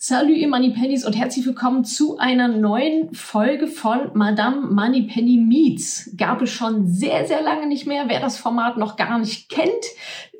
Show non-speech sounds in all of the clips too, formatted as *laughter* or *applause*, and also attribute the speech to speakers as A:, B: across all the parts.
A: Salut ihr Moneypennies und herzlich willkommen zu einer neuen Folge von Madame Moneypenny Meets. Gab es schon sehr, sehr lange nicht mehr, wer das Format noch gar nicht kennt.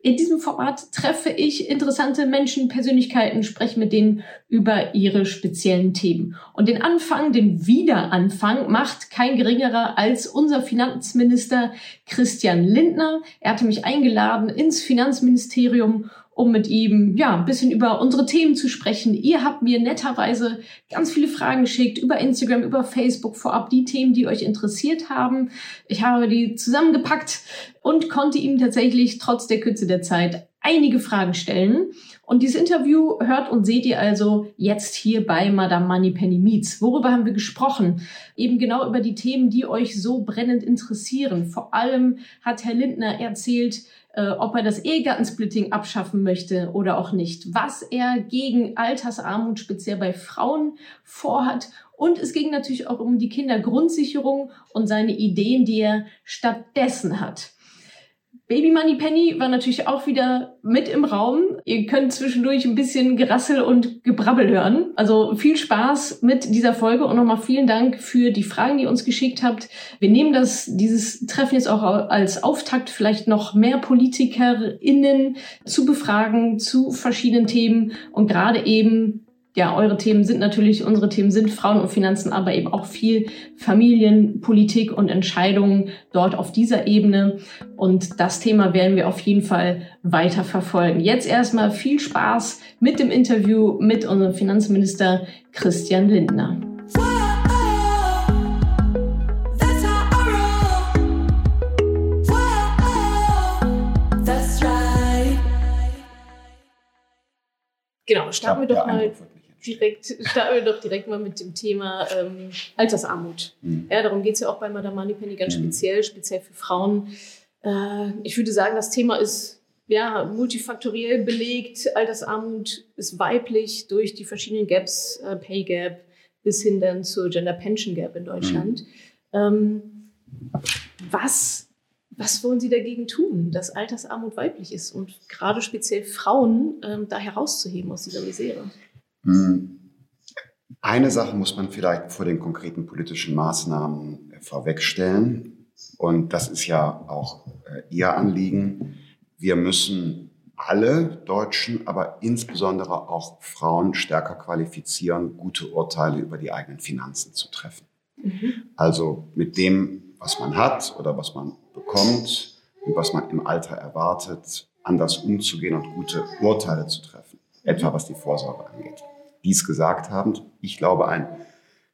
A: In diesem Format treffe ich interessante Menschen, Persönlichkeiten, spreche mit denen über ihre speziellen Themen. Und den Anfang, den Wiederanfang macht kein geringerer als unser Finanzminister Christian Lindner. Er hatte mich eingeladen ins Finanzministerium um mit ihm ja ein bisschen über unsere Themen zu sprechen. Ihr habt mir netterweise ganz viele Fragen geschickt über Instagram, über Facebook vorab, die Themen, die euch interessiert haben. Ich habe die zusammengepackt und konnte ihm tatsächlich trotz der Kürze der Zeit einige Fragen stellen. Und dieses Interview hört und seht ihr also jetzt hier bei Madame Moneypenny Meets. Worüber haben wir gesprochen? Eben genau über die Themen, die euch so brennend interessieren. Vor allem hat Herr Lindner erzählt, äh, ob er das Ehegattensplitting abschaffen möchte oder auch nicht, was er gegen Altersarmut speziell bei Frauen vorhat. Und es ging natürlich auch um die Kindergrundsicherung und seine Ideen, die er stattdessen hat. Baby Money Penny war natürlich auch wieder mit im Raum. Ihr könnt zwischendurch ein bisschen Gerassel und Gebrabbel hören. Also viel Spaß mit dieser Folge und nochmal vielen Dank für die Fragen, die ihr uns geschickt habt. Wir nehmen das, dieses Treffen jetzt auch als Auftakt, vielleicht noch mehr PolitikerInnen zu befragen zu verschiedenen Themen und gerade eben ja, eure Themen sind natürlich, unsere Themen sind Frauen und Finanzen, aber eben auch viel Familien, Politik und Entscheidungen dort auf dieser Ebene. Und das Thema werden wir auf jeden Fall weiter verfolgen. Jetzt erstmal viel Spaß mit dem Interview mit unserem Finanzminister Christian Lindner. Genau, starten wir doch mal direkt, starten wir doch direkt mal mit dem Thema ähm, Altersarmut. Mhm. Ja, darum geht es ja auch bei Madame Moneypenny ganz mhm. speziell, speziell für Frauen. Äh, ich würde sagen, das Thema ist ja, multifaktoriell belegt. Altersarmut ist weiblich durch die verschiedenen Gaps, äh, Pay Gap bis hin dann zur Gender Pension Gap in Deutschland. Mhm. Ähm, was, was wollen Sie dagegen tun, dass Altersarmut weiblich ist und gerade speziell Frauen ähm, da herauszuheben aus dieser Misere?
B: Hm. Eine Sache muss man vielleicht vor den konkreten politischen Maßnahmen äh, vorwegstellen. Und das ist ja auch äh, Ihr Anliegen. Wir müssen alle Deutschen, aber insbesondere auch Frauen stärker qualifizieren, gute Urteile über die eigenen Finanzen zu treffen. Mhm. Also mit dem, was man hat oder was man bekommt und was man im Alter erwartet, anders umzugehen und gute Urteile zu treffen. Etwa was die Vorsorge angeht dies gesagt haben. Ich glaube, ein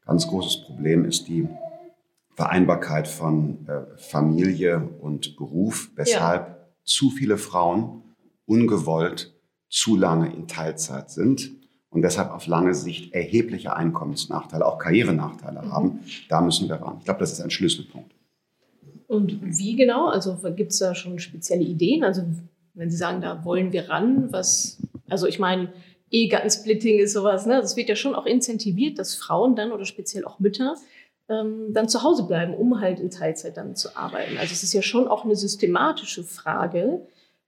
B: ganz großes Problem ist die Vereinbarkeit von äh, Familie und Beruf, weshalb ja. zu viele Frauen ungewollt zu lange in Teilzeit sind und deshalb auf lange Sicht erhebliche Einkommensnachteile, auch Karrierenachteile mhm. haben. Da müssen wir ran. Ich glaube, das ist ein Schlüsselpunkt.
A: Und wie genau? Also gibt es da schon spezielle Ideen? Also wenn Sie sagen, da wollen wir ran, was, also ich meine, Ehegattensplitting ist sowas. Ne? Das wird ja schon auch incentiviert, dass Frauen dann oder speziell auch Mütter ähm, dann zu Hause bleiben, um halt in Teilzeit dann zu arbeiten. Also es ist ja schon auch eine systematische Frage,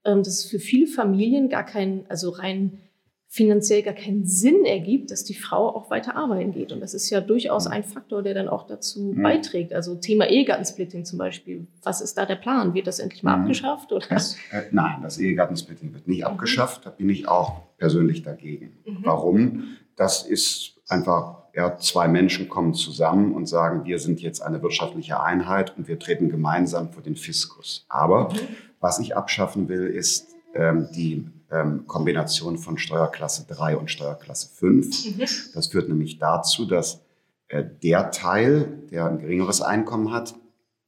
A: ähm, dass es für viele Familien gar kein, also rein finanziell gar keinen Sinn ergibt, dass die Frau auch weiter arbeiten geht. Und das ist ja durchaus ein Faktor, der dann auch dazu mhm. beiträgt. Also Thema Ehegattensplitting zum Beispiel. Was ist da der Plan? Wird das endlich mal mhm. abgeschafft? Oder?
B: Das, äh, nein, das Ehegattensplitting wird nicht mhm. abgeschafft. Da bin ich auch persönlich dagegen. Mhm. Warum? Das ist einfach, ja, zwei Menschen kommen zusammen und sagen, wir sind jetzt eine wirtschaftliche Einheit und wir treten gemeinsam vor den Fiskus. Aber mhm. was ich abschaffen will, ist ähm, die ähm, Kombination von Steuerklasse 3 und Steuerklasse 5. Mhm. Das führt nämlich dazu, dass äh, der Teil, der ein geringeres Einkommen hat,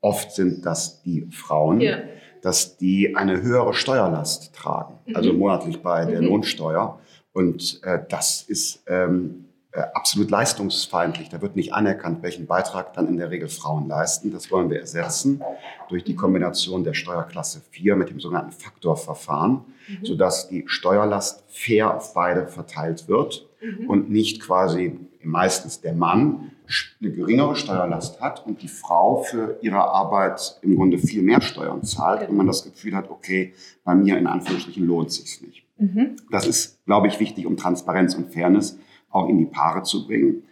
B: oft sind das die Frauen, ja. dass die eine höhere Steuerlast tragen, mhm. also monatlich bei der mhm. Lohnsteuer. Und äh, das ist ähm, äh, absolut leistungsfeindlich. Da wird nicht anerkannt, welchen Beitrag dann in der Regel Frauen leisten. Das wollen wir ersetzen durch die Kombination der Steuerklasse 4 mit dem sogenannten Faktorverfahren, mhm. sodass die Steuerlast fair auf beide verteilt wird mhm. und nicht quasi meistens der Mann eine geringere Steuerlast hat und die Frau für ihre Arbeit im Grunde viel mehr Steuern zahlt und man das Gefühl hat, okay, bei mir in Anführungsstrichen lohnt sich's nicht. Mhm. Das ist, glaube ich, wichtig, um Transparenz und Fairness auch in die Paare zu bringen.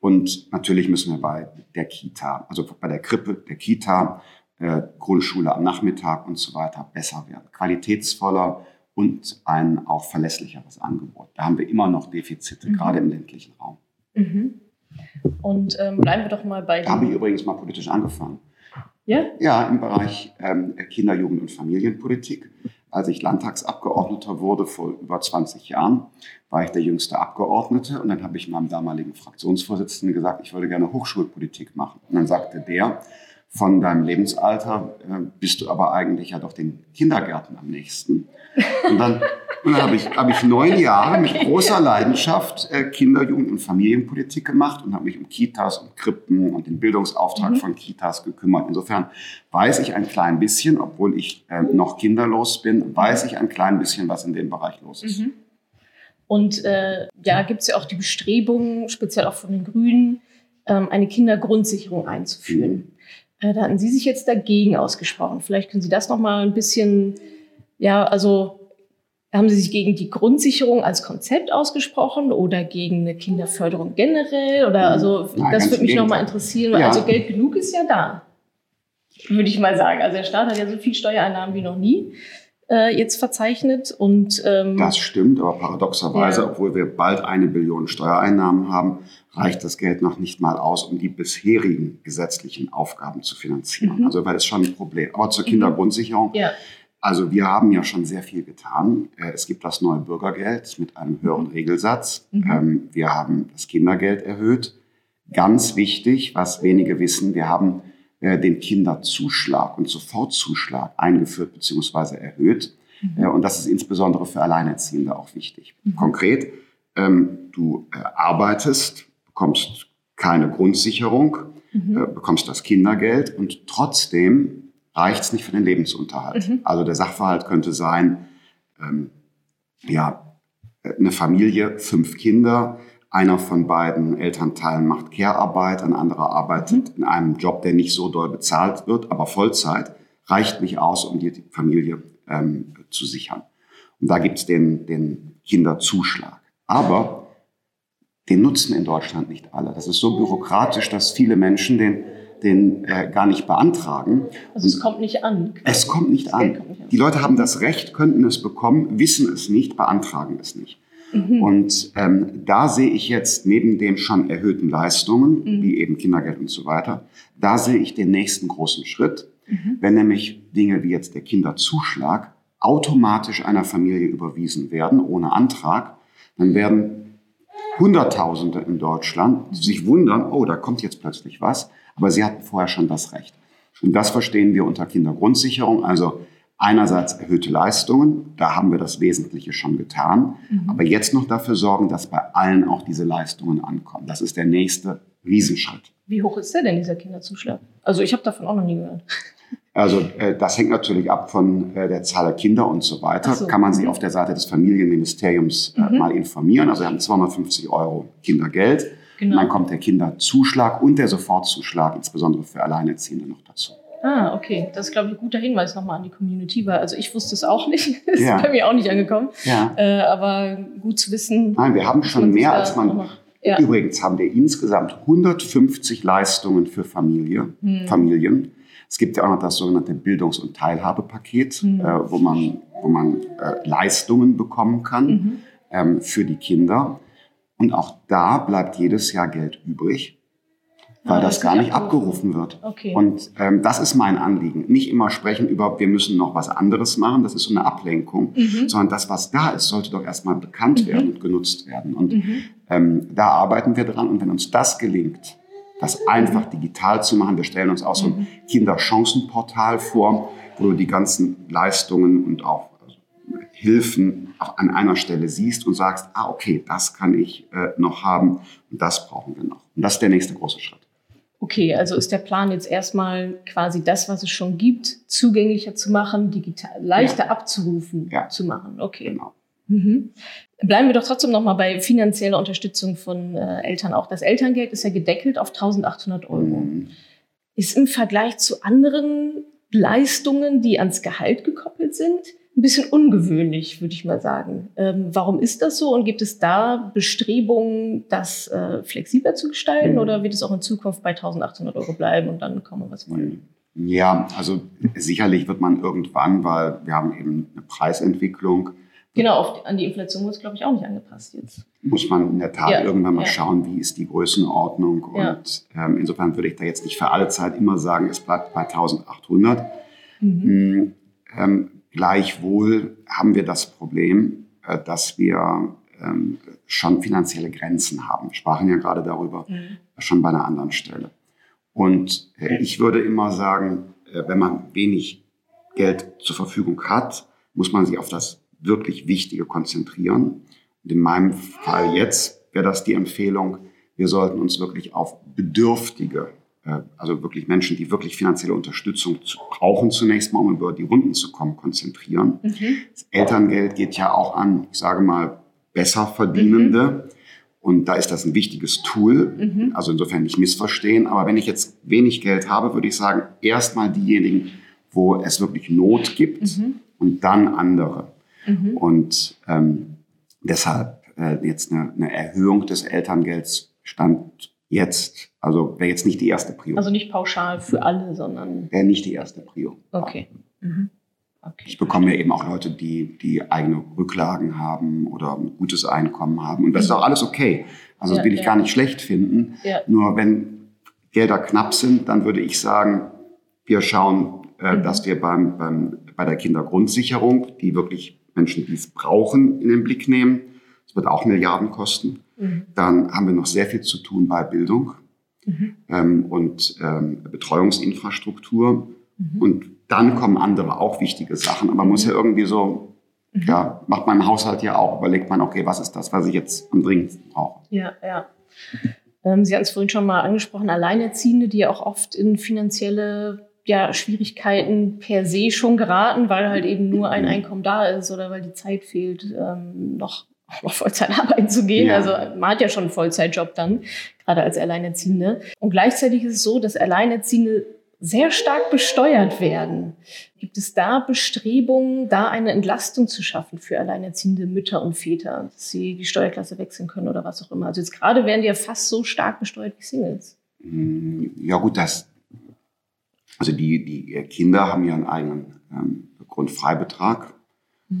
B: Und natürlich müssen wir bei der Kita, also bei der Krippe, der Kita, äh, Grundschule am Nachmittag und so weiter besser werden. Qualitätsvoller und ein auch verlässlicheres Angebot. Da haben wir immer noch Defizite, mhm. gerade im ländlichen Raum.
A: Mhm. Und ähm, bleiben wir doch mal bei.
B: Da habe ich übrigens mal politisch angefangen. Ja? Ja, im Bereich ähm, Kinder-, Jugend- und Familienpolitik. Als ich Landtagsabgeordneter wurde vor über 20 Jahren, war ich der jüngste Abgeordnete und dann habe ich meinem damaligen Fraktionsvorsitzenden gesagt, ich würde gerne Hochschulpolitik machen. Und dann sagte der, von deinem Lebensalter äh, bist du aber eigentlich ja doch den Kindergärten am nächsten. Und dann, *laughs* und dann habe ich, hab ich neun *laughs* Jahre mit großer Leidenschaft äh, Kinder-, Jugend- und Familienpolitik gemacht und habe mich um Kitas und Krippen und den Bildungsauftrag mhm. von Kitas gekümmert. Insofern weiß ich ein klein bisschen, obwohl ich äh, noch kinderlos bin, weiß ich ein klein bisschen, was in dem Bereich los ist. Mhm.
A: Und äh, ja, gibt es ja auch die Bestrebungen, speziell auch von den Grünen, ähm, eine Kindergrundsicherung einzuführen. Mhm. Äh, da hatten Sie sich jetzt dagegen ausgesprochen. Vielleicht können Sie das noch mal ein bisschen, ja, also haben Sie sich gegen die Grundsicherung als Konzept ausgesprochen oder gegen eine Kinderförderung generell? Oder also Nein, das würde mich noch mal interessieren. Ja. Also Geld genug ist ja da, würde ich mal sagen. Also der Staat hat ja so viel Steuereinnahmen wie noch nie äh, jetzt verzeichnet. Und,
B: ähm, das stimmt, aber paradoxerweise, ja. obwohl wir bald eine Billion Steuereinnahmen haben, reicht das Geld noch nicht mal aus, um die bisherigen gesetzlichen Aufgaben zu finanzieren. Mhm. Also weil das schon ein Problem. Aber zur mhm. Kindergrundsicherung. Ja. Also wir haben ja schon sehr viel getan. Äh, es gibt das neue Bürgergeld mit einem höheren Regelsatz. Mhm. Ähm, wir haben das Kindergeld erhöht. Ganz wichtig, was wenige wissen, wir haben äh, den Kinderzuschlag und Sofortzuschlag eingeführt bzw. erhöht. Mhm. Äh, und das ist insbesondere für Alleinerziehende auch wichtig. Mhm. Konkret, ähm, du arbeitest, bekommst keine Grundsicherung, mhm. bekommst das Kindergeld und trotzdem reicht es nicht für den Lebensunterhalt. Mhm. Also der Sachverhalt könnte sein, ähm, ja, eine Familie, fünf Kinder, einer von beiden Elternteilen macht Care-Arbeit, ein anderer arbeitet mhm. in einem Job, der nicht so doll bezahlt wird, aber Vollzeit, reicht nicht aus, um die Familie ähm, zu sichern. Und da gibt es den, den Kinderzuschlag. Aber den nutzen in Deutschland nicht alle. Das ist so bürokratisch, dass viele Menschen den, den äh, gar nicht beantragen.
A: Also es kommt nicht an.
B: Es kommt nicht an. kommt nicht an. Die Leute haben das Recht, könnten es bekommen, wissen es nicht, beantragen es nicht. Mhm. Und ähm, da sehe ich jetzt neben den schon erhöhten Leistungen, mhm. wie eben Kindergeld und so weiter, da sehe ich den nächsten großen Schritt, mhm. wenn nämlich Dinge wie jetzt der Kinderzuschlag automatisch einer Familie überwiesen werden, ohne Antrag, dann werden Hunderttausende in Deutschland sich wundern, oh, da kommt jetzt plötzlich was, aber sie hatten vorher schon das Recht. Und das verstehen wir unter Kindergrundsicherung, also Einerseits erhöhte Leistungen, da haben wir das Wesentliche schon getan, mhm. aber jetzt noch dafür sorgen, dass bei allen auch diese Leistungen ankommen. Das ist der nächste Riesenschritt.
A: Wie hoch ist der denn, dieser Kinderzuschlag? Also ich habe davon auch noch nie gehört. *laughs*
B: Also äh, das hängt natürlich ab von äh, der Zahl der Kinder und so weiter. So. Kann man sich mhm. auf der Seite des Familienministeriums äh, mhm. mal informieren. Also wir haben 250 Euro Kindergeld. Genau. dann kommt der Kinderzuschlag und der Sofortzuschlag, insbesondere für Alleinerziehende, noch dazu.
A: Ah, okay. Das ist, glaube ich, ein guter Hinweis nochmal an die Community, weil also ich wusste es auch nicht. *laughs* ist ja. bei mir auch nicht angekommen. Ja. Äh, aber gut zu wissen.
B: Nein, wir haben schon mehr als man. Ja. Übrigens haben wir insgesamt 150 Leistungen für Familie, hm. Familien. Es gibt ja auch noch das sogenannte Bildungs- und Teilhabepaket, hm. äh, wo man, wo man äh, Leistungen bekommen kann mhm. ähm, für die Kinder. Und auch da bleibt jedes Jahr Geld übrig weil ah, das, gar nicht abgerufen wird. Okay. Und ähm, das ist mein Anliegen. Nicht immer sprechen über, wir müssen noch was anderes machen, das ist so eine Ablenkung, mhm. sondern das, was da ist, sollte doch erstmal bekannt mhm. werden und genutzt werden. Und mhm. ähm, da arbeiten wir dran. Und wenn uns das gelingt, das einfach digital zu machen, wir stellen uns auch so ein mhm. Kinderchancenportal vor, wo du die ganzen Leistungen und auch Hilfen an einer Stelle siehst und sagst, ah, okay, das kann ich äh, noch haben und das brauchen wir noch. Und das ist der nächste große Schritt.
A: Okay, also ist der Plan jetzt erstmal quasi das, was es schon gibt, zugänglicher zu machen, digital, leichter ja. abzurufen ja. zu machen. Okay. Genau. Mhm. Bleiben wir doch trotzdem noch mal bei finanzieller Unterstützung von äh, Eltern. Auch das Elterngeld ist ja gedeckelt auf 1800 Euro. Mhm. Ist im Vergleich zu anderen Leistungen, die ans Gehalt gekoppelt sind, ein bisschen ungewöhnlich, würde ich mal sagen. Ähm, warum ist das so und gibt es da Bestrebungen, das äh, flexibler zu gestalten mhm. oder wird es auch in Zukunft bei 1800 Euro bleiben und dann kommen wir was wollen?
B: Ja, also sicherlich wird man irgendwann, weil wir haben eben eine Preisentwicklung.
A: Genau, auf, an die Inflation wird es, glaube ich, auch nicht angepasst jetzt.
B: Muss man in der Tat ja, irgendwann mal ja. schauen, wie ist die Größenordnung. Ja. Und ähm, insofern würde ich da jetzt nicht für alle Zeit immer sagen, es bleibt bei 1800. Mhm. Hm, ähm, Gleichwohl haben wir das Problem, äh, dass wir ähm, schon finanzielle Grenzen haben. Wir sprachen ja gerade darüber, mhm. schon bei einer anderen Stelle. Und äh, ich würde immer sagen, äh, wenn man wenig Geld zur Verfügung hat, muss man sich auf das wirklich Wichtige konzentrieren. Und in meinem Fall jetzt wäre das die Empfehlung, wir sollten uns wirklich auf Bedürftige also wirklich Menschen, die wirklich finanzielle Unterstützung brauchen, zunächst mal, um über die Runden zu kommen, konzentrieren. Mhm. Das Elterngeld geht ja auch an, ich sage mal, besser Verdienende. Mhm. Und da ist das ein wichtiges Tool. Mhm. Also insofern nicht missverstehen. Aber wenn ich jetzt wenig Geld habe, würde ich sagen, erstmal diejenigen, wo es wirklich Not gibt mhm. und dann andere. Mhm. Und ähm, deshalb äh, jetzt eine, eine Erhöhung des Elterngelds stand jetzt, also wäre jetzt nicht die erste Prio.
A: Also nicht pauschal für alle, sondern.
B: Wäre nicht die erste Prio.
A: Okay. Mhm.
B: okay. Ich bekomme ja eben auch Leute, die, die eigene Rücklagen haben oder ein gutes Einkommen haben. Und das ist auch alles okay. Also das ja, will ich ja. gar nicht schlecht finden. Ja. Nur wenn Gelder knapp sind, dann würde ich sagen, wir schauen, äh, mhm. dass wir beim, beim, bei der Kindergrundsicherung, die wirklich Menschen, die es brauchen, in den Blick nehmen. Wird auch Milliarden kosten. Mhm. Dann haben wir noch sehr viel zu tun bei Bildung mhm. ähm, und ähm, Betreuungsinfrastruktur. Mhm. Und dann kommen andere auch wichtige Sachen. Aber man muss ja mhm. irgendwie so, mhm. ja, macht man im Haushalt ja auch, überlegt man, okay, was ist das, was ich jetzt am dringendsten brauche.
A: Ja, ja. Ähm, Sie hatten es vorhin schon mal angesprochen, Alleinerziehende, die ja auch oft in finanzielle ja, Schwierigkeiten per se schon geraten, weil halt eben nur ein mhm. Einkommen da ist oder weil die Zeit fehlt, ähm, noch noch Vollzeit arbeiten zu gehen. Ja. Also man hat ja schon einen Vollzeitjob dann, gerade als Alleinerziehende. Und gleichzeitig ist es so, dass Alleinerziehende sehr stark besteuert werden. Gibt es da Bestrebungen, da eine Entlastung zu schaffen für alleinerziehende Mütter und Väter, dass sie die Steuerklasse wechseln können oder was auch immer? Also jetzt gerade werden die ja fast so stark besteuert wie Singles.
B: Mm, ja gut, das, also die, die Kinder haben ja einen eigenen ähm, Grundfreibetrag.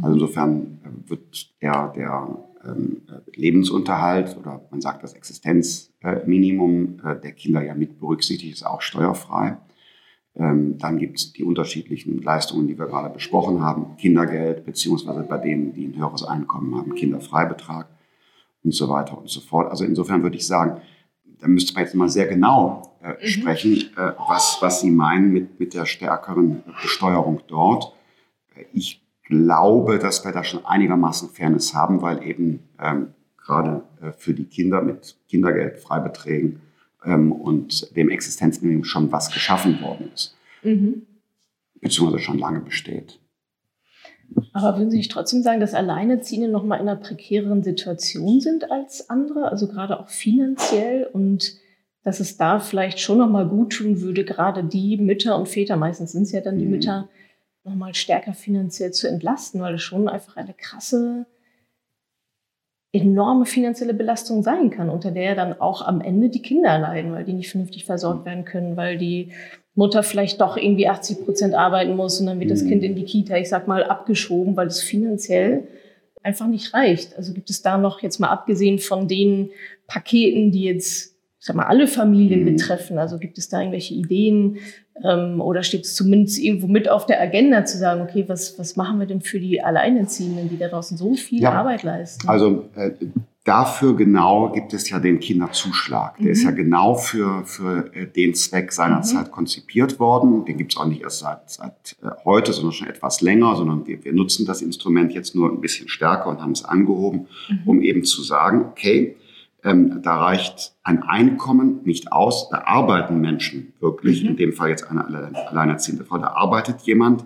B: Also insofern äh, wird der, der ähm, Lebensunterhalt oder man sagt das Existenzminimum äh, der Kinder ja mit berücksichtigt, ist auch steuerfrei. Ähm, dann gibt es die unterschiedlichen Leistungen, die wir gerade besprochen haben, Kindergeld, beziehungsweise bei denen, die ein höheres Einkommen haben, Kinderfreibetrag und so weiter und so fort. Also insofern würde ich sagen, da müsste man jetzt mal sehr genau äh, mhm. sprechen, äh, was, was Sie meinen mit, mit der stärkeren Besteuerung dort. Ich glaube, dass wir da schon einigermaßen Fairness haben, weil eben ähm, gerade äh, für die Kinder mit Kindergeldfreibeträgen ähm, und dem Existenzminimum schon was geschaffen worden ist. Mhm. Beziehungsweise schon lange besteht.
A: Aber würden Sie nicht trotzdem sagen, dass Alleinerziehende noch mal in einer prekäreren Situation sind als andere, also gerade auch finanziell und dass es da vielleicht schon noch mal gut tun würde, gerade die Mütter und Väter, meistens sind es ja dann die mhm. Mütter, nochmal stärker finanziell zu entlasten, weil es schon einfach eine krasse, enorme finanzielle Belastung sein kann, unter der dann auch am Ende die Kinder leiden, weil die nicht vernünftig versorgt werden können, weil die Mutter vielleicht doch irgendwie 80 Prozent arbeiten muss und dann wird das mhm. Kind in die Kita, ich sag mal, abgeschoben, weil es finanziell einfach nicht reicht. Also gibt es da noch jetzt mal abgesehen von den Paketen, die jetzt sag mal, alle Familien mhm. betreffen. Also gibt es da irgendwelche Ideen ähm, oder steht es zumindest irgendwo mit auf der Agenda zu sagen, okay, was, was machen wir denn für die Alleinerziehenden, die da draußen so viel ja. Arbeit leisten?
B: Also äh, dafür genau gibt es ja den Kinderzuschlag. Der mhm. ist ja genau für, für äh, den Zweck seinerzeit mhm. konzipiert worden. Den gibt es auch nicht erst seit, seit äh, heute, sondern schon etwas länger, sondern wir, wir nutzen das Instrument jetzt nur ein bisschen stärker und haben es angehoben, mhm. um eben zu sagen, okay, ähm, da reicht ein Einkommen nicht aus. Da arbeiten Menschen wirklich, mhm. in dem Fall jetzt eine alleinerziehende Frau, da arbeitet jemand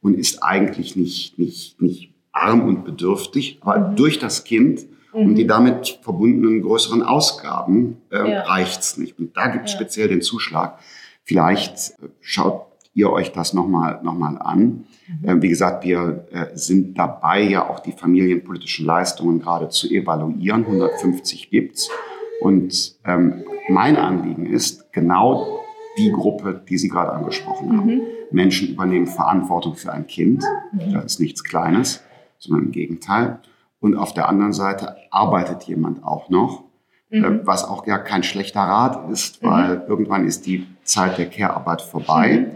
B: und ist eigentlich nicht, nicht, nicht arm und bedürftig, aber mhm. durch das Kind mhm. und die damit verbundenen größeren Ausgaben äh, ja. reicht's nicht. Und da gibt es ja. speziell den Zuschlag. Vielleicht äh, schaut ihr euch das nochmal noch mal an. Mhm. Ähm, wie gesagt, wir äh, sind dabei, ja auch die familienpolitischen Leistungen gerade zu evaluieren. 150 gibt's. Und ähm, mein Anliegen ist, genau die Gruppe, die Sie gerade angesprochen haben. Mhm. Menschen übernehmen Verantwortung für ein Kind. Mhm. Das ist nichts Kleines, sondern im Gegenteil. Und auf der anderen Seite arbeitet jemand auch noch, äh, mhm. was auch ja kein schlechter Rat ist, weil mhm. irgendwann ist die Zeit der Care-Arbeit vorbei.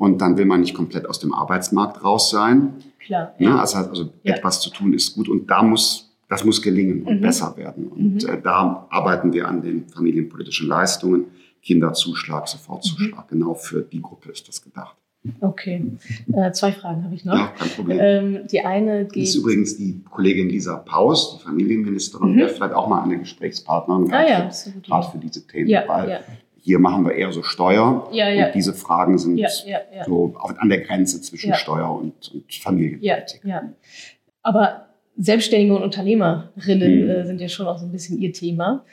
B: Und dann will man nicht komplett aus dem Arbeitsmarkt raus sein.
A: Klar.
B: Ja. Ne? Also, also ja. etwas zu tun ist gut und da muss, das muss gelingen und mhm. besser werden. Und mhm. äh, da arbeiten wir an den familienpolitischen Leistungen. Kinderzuschlag, Sofortzuschlag. Mhm. Genau für die Gruppe ist das gedacht.
A: Okay, äh, zwei Fragen habe ich noch.
B: Ja, kein Problem.
A: Ähm, die eine geht.
B: Das ist übrigens die Kollegin Lisa Paus, die Familienministerin, mhm. wäre vielleicht auch mal eine Gesprächspartnerin
A: ah, ja,
B: für, gerade für diese Themen, ja, weil ja. Hier machen wir eher so Steuer
A: ja, ja.
B: und diese Fragen sind so an der Grenze zwischen Steuer und, und Familienpolitik.
A: Ja, ja. Aber Selbstständige und Unternehmerinnen mhm. äh, sind ja schon auch so ein bisschen ihr Thema.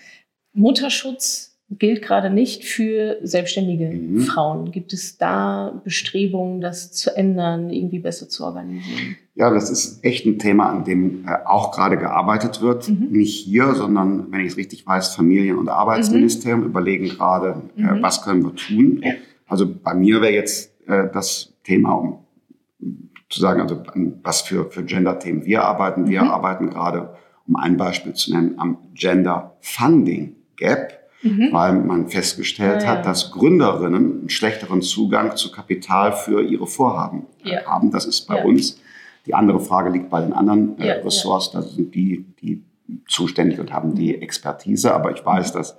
A: Mutterschutz gilt gerade nicht für selbstständige mhm. Frauen. Gibt es da Bestrebungen, das zu ändern, irgendwie besser zu organisieren?
B: Ja, das ist echt ein Thema, an dem äh, auch gerade gearbeitet wird. Mhm. Nicht hier, sondern, wenn ich es richtig weiß, Familien- und Arbeitsministerium mhm. überlegen gerade, äh, mhm. was können wir tun. Also bei mir wäre jetzt äh, das Thema, um zu sagen, also was für, für Gender-Themen wir arbeiten. Wir mhm. arbeiten gerade, um ein Beispiel zu nennen, am Gender Funding Gap mhm. weil man festgestellt ja, hat, dass Gründerinnen einen schlechteren Zugang zu Kapital für ihre Vorhaben ja. haben. Das ist bei uns. Die andere Frage liegt bei den anderen äh, Ressorts. Da sind die, die zuständig und haben die Expertise. Aber ich weiß, dass,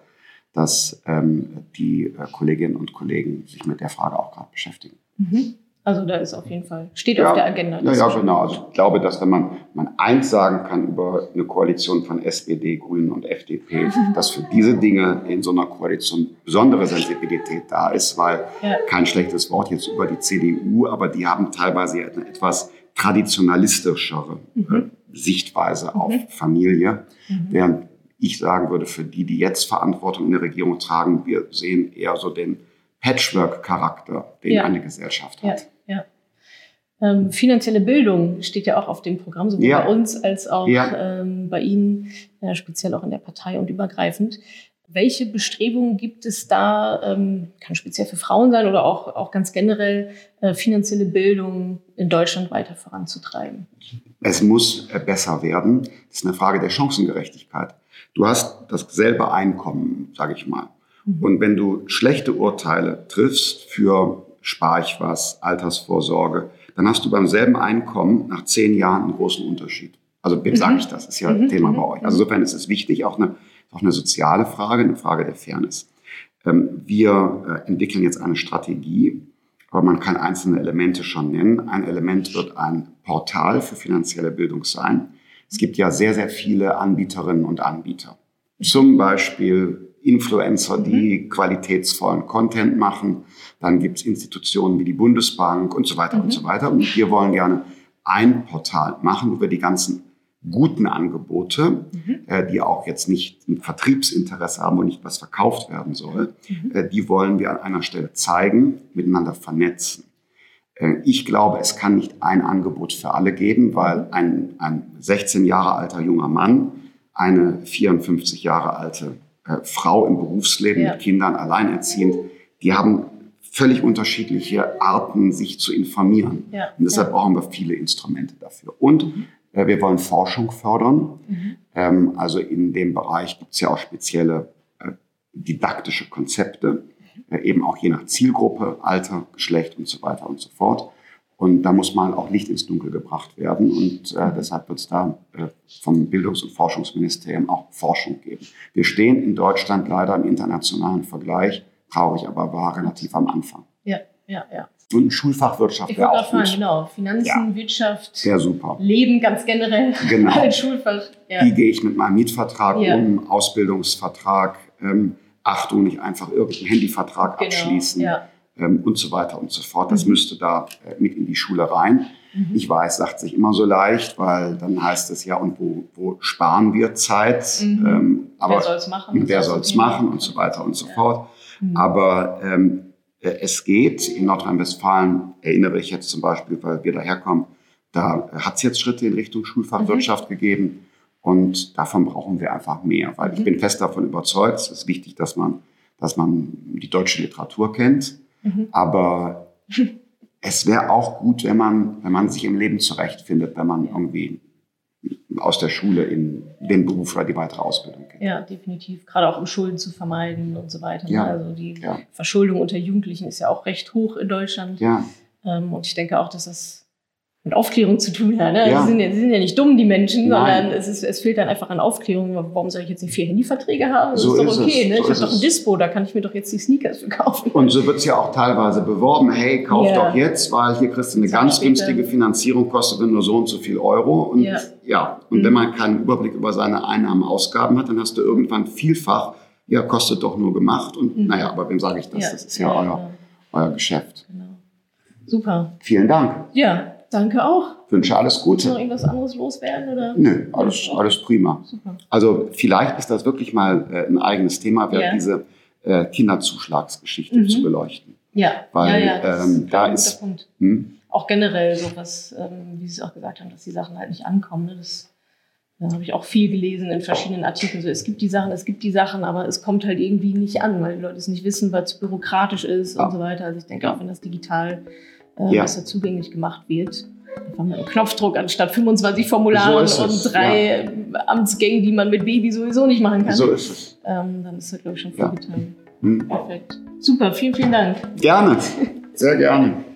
B: dass ähm, die äh, Kolleginnen und Kollegen sich mit der Frage auch gerade beschäftigen.
A: Mhm. Also da ist auf jeden Fall, steht ja, auf der Agenda.
B: Ja, ja, genau. Also ich glaube, dass wenn man, man eins sagen kann über eine Koalition von SPD, Grünen und FDP, *laughs* dass für diese Dinge in so einer Koalition besondere Sensibilität da ist, weil ja. kein schlechtes Wort jetzt über die CDU, aber die haben teilweise eine etwas traditionalistischere mhm. Äh, Sichtweise mhm. auf Familie, mhm. während ich sagen würde, für die, die jetzt Verantwortung in der Regierung tragen, wir sehen eher so den Patchwork-Charakter, den ja. eine Gesellschaft hat.
A: Ähm, finanzielle Bildung steht ja auch auf dem Programm, sowohl ja. bei uns als auch ja. ähm, bei Ihnen, äh, speziell auch in der Partei und übergreifend. Welche Bestrebungen gibt es da, ähm, kann speziell für Frauen sein oder auch, auch ganz generell, äh, finanzielle Bildung in Deutschland weiter voranzutreiben?
B: Es muss äh, besser werden. Das ist eine Frage der Chancengerechtigkeit. Du hast dasselbe Einkommen, sage ich mal. Mhm. Und wenn du schlechte Urteile triffst für spare ich was, Altersvorsorge, dann hast du beim selben Einkommen nach zehn Jahren einen großen Unterschied. Also wem mhm. sage ich das? ist ja mhm. Thema bei euch. Also insofern ist es wichtig, auch eine, auch eine soziale Frage, eine Frage der Fairness. Ähm, wir äh, entwickeln jetzt eine Strategie, aber man kann einzelne Elemente schon nennen. Ein Element wird ein Portal für finanzielle Bildung sein. Es gibt ja sehr, sehr viele Anbieterinnen und Anbieter. Zum Beispiel Influencer, die mhm. qualitätsvollen Content machen. Dann gibt es Institutionen wie die Bundesbank und so weiter mhm. und so weiter. Und wir wollen gerne ein Portal machen, wo wir die ganzen guten Angebote, mhm. äh, die auch jetzt nicht ein Vertriebsinteresse haben und nicht was verkauft werden soll, mhm. äh, die wollen wir an einer Stelle zeigen, miteinander vernetzen. Äh, ich glaube, es kann nicht ein Angebot für alle geben, weil ein, ein 16 Jahre alter junger Mann eine 54 Jahre alte äh, Frau im Berufsleben ja. mit Kindern alleinerziehend, die haben völlig unterschiedliche Arten, sich zu informieren. Ja. Und deshalb ja. brauchen wir viele Instrumente dafür. Und mhm. äh, wir wollen Forschung fördern. Mhm. Ähm, also in dem Bereich gibt es ja auch spezielle äh, didaktische Konzepte, mhm. äh, eben auch je nach Zielgruppe, Alter, Geschlecht und so weiter und so fort. Und da muss mal auch Licht ins Dunkel gebracht werden. Und äh, deshalb wird es da äh, vom Bildungs- und Forschungsministerium auch Forschung geben. Wir stehen in Deutschland leider im internationalen Vergleich, traurig aber wahr, relativ am Anfang.
A: Ja, ja, ja.
B: Und ein Schulfachwirtschaft wäre auch
A: gut. genau. Finanzen, ja. Wirtschaft,
B: sehr super.
A: Leben ganz generell.
B: Genau. *laughs*
A: Ein Schulfach.
B: Ja. Wie gehe ich mit meinem Mietvertrag ja. um, Ausbildungsvertrag, ähm, Achtung, nicht einfach irgendeinen Handyvertrag genau. abschließen. Ja ähm, und so weiter und so fort. Das mhm. müsste da äh, mit in die Schule rein. Mhm. Ich weiß, sagt sich immer so leicht, weil dann heißt es ja, und wo, wo sparen wir Zeit?
A: Mhm. Ähm, aber wer soll es machen?
B: Wer soll es machen und so weiter und so ja. fort. Mhm. Aber ähm, äh, es geht. In Nordrhein-Westfalen erinnere ich jetzt zum Beispiel, weil wir daherkommen, da hat es jetzt Schritte in Richtung Schulfachwirtschaft mhm. gegeben. Und davon brauchen wir einfach mehr, weil mhm. ich bin fest davon überzeugt, es ist wichtig, dass man, dass man die deutsche Literatur kennt. Mhm. Aber es wäre auch gut, wenn man, wenn man sich im Leben zurechtfindet, wenn man irgendwie aus der Schule in den Beruf oder die weitere Ausbildung
A: geht. Ja, definitiv. Gerade auch um Schulden zu vermeiden und so weiter. Ne? Ja. Also die ja. Verschuldung unter Jugendlichen ist ja auch recht hoch in Deutschland. Ja. Ähm, und ich denke auch, dass das mit Aufklärung zu tun hat. Ne? Ja. Sie, sind ja, sie sind ja nicht dumm, die Menschen, Nein. sondern es, ist, es fehlt dann einfach an Aufklärung. Warum soll ich jetzt nicht vier Handyverträge haben? Das so ist doch okay. Ne? So ich habe doch ein Dispo, da kann ich mir doch jetzt die Sneakers verkaufen.
B: Und so wird es ja auch teilweise beworben. Hey, kauf ja. doch jetzt, weil hier kriegst du eine ganz später. günstige Finanzierung, kostet nur so und so viel Euro. Und ja, ja. und mhm. wenn man keinen Überblick über seine Einnahmen, Ausgaben hat, dann hast du irgendwann vielfach, ja, kostet doch nur gemacht. Und mhm. naja, aber wem sage ich das? Das ist ja, euer, euer Geschäft. Genau.
A: Super.
B: Vielen Dank.
A: Ja, Danke auch.
B: Wünsche alles Gute.
A: Muss noch irgendwas anderes loswerden? Oder?
B: Nö, alles, alles prima. Super. Also vielleicht ist das wirklich mal äh, ein eigenes Thema wert, ja. diese äh, Kinderzuschlagsgeschichte mhm. zu beleuchten.
A: Ja,
B: weil
A: ja,
B: ja, ähm, da ist
A: hm? auch generell sowas, ähm, wie Sie es auch gesagt haben, dass die Sachen halt nicht ankommen. Ne? Das, da habe ich auch viel gelesen in verschiedenen Artikeln. So, es gibt die Sachen, es gibt die Sachen, aber es kommt halt irgendwie nicht an, weil die Leute es nicht wissen, weil es bürokratisch ist und so weiter. Also ich denke auch, wenn das digital äh, ja. besser zugänglich gemacht wird. Einfach mit einem Knopfdruck anstatt 25 Formularen so und drei ja. Amtsgängen, die man mit Baby sowieso nicht machen kann.
B: So ist es.
A: Ähm, dann ist das, glaube ich, schon viel ja. getan. Hm. Perfekt. Super, vielen, vielen Dank.
B: Gerne, *laughs* sehr gerne.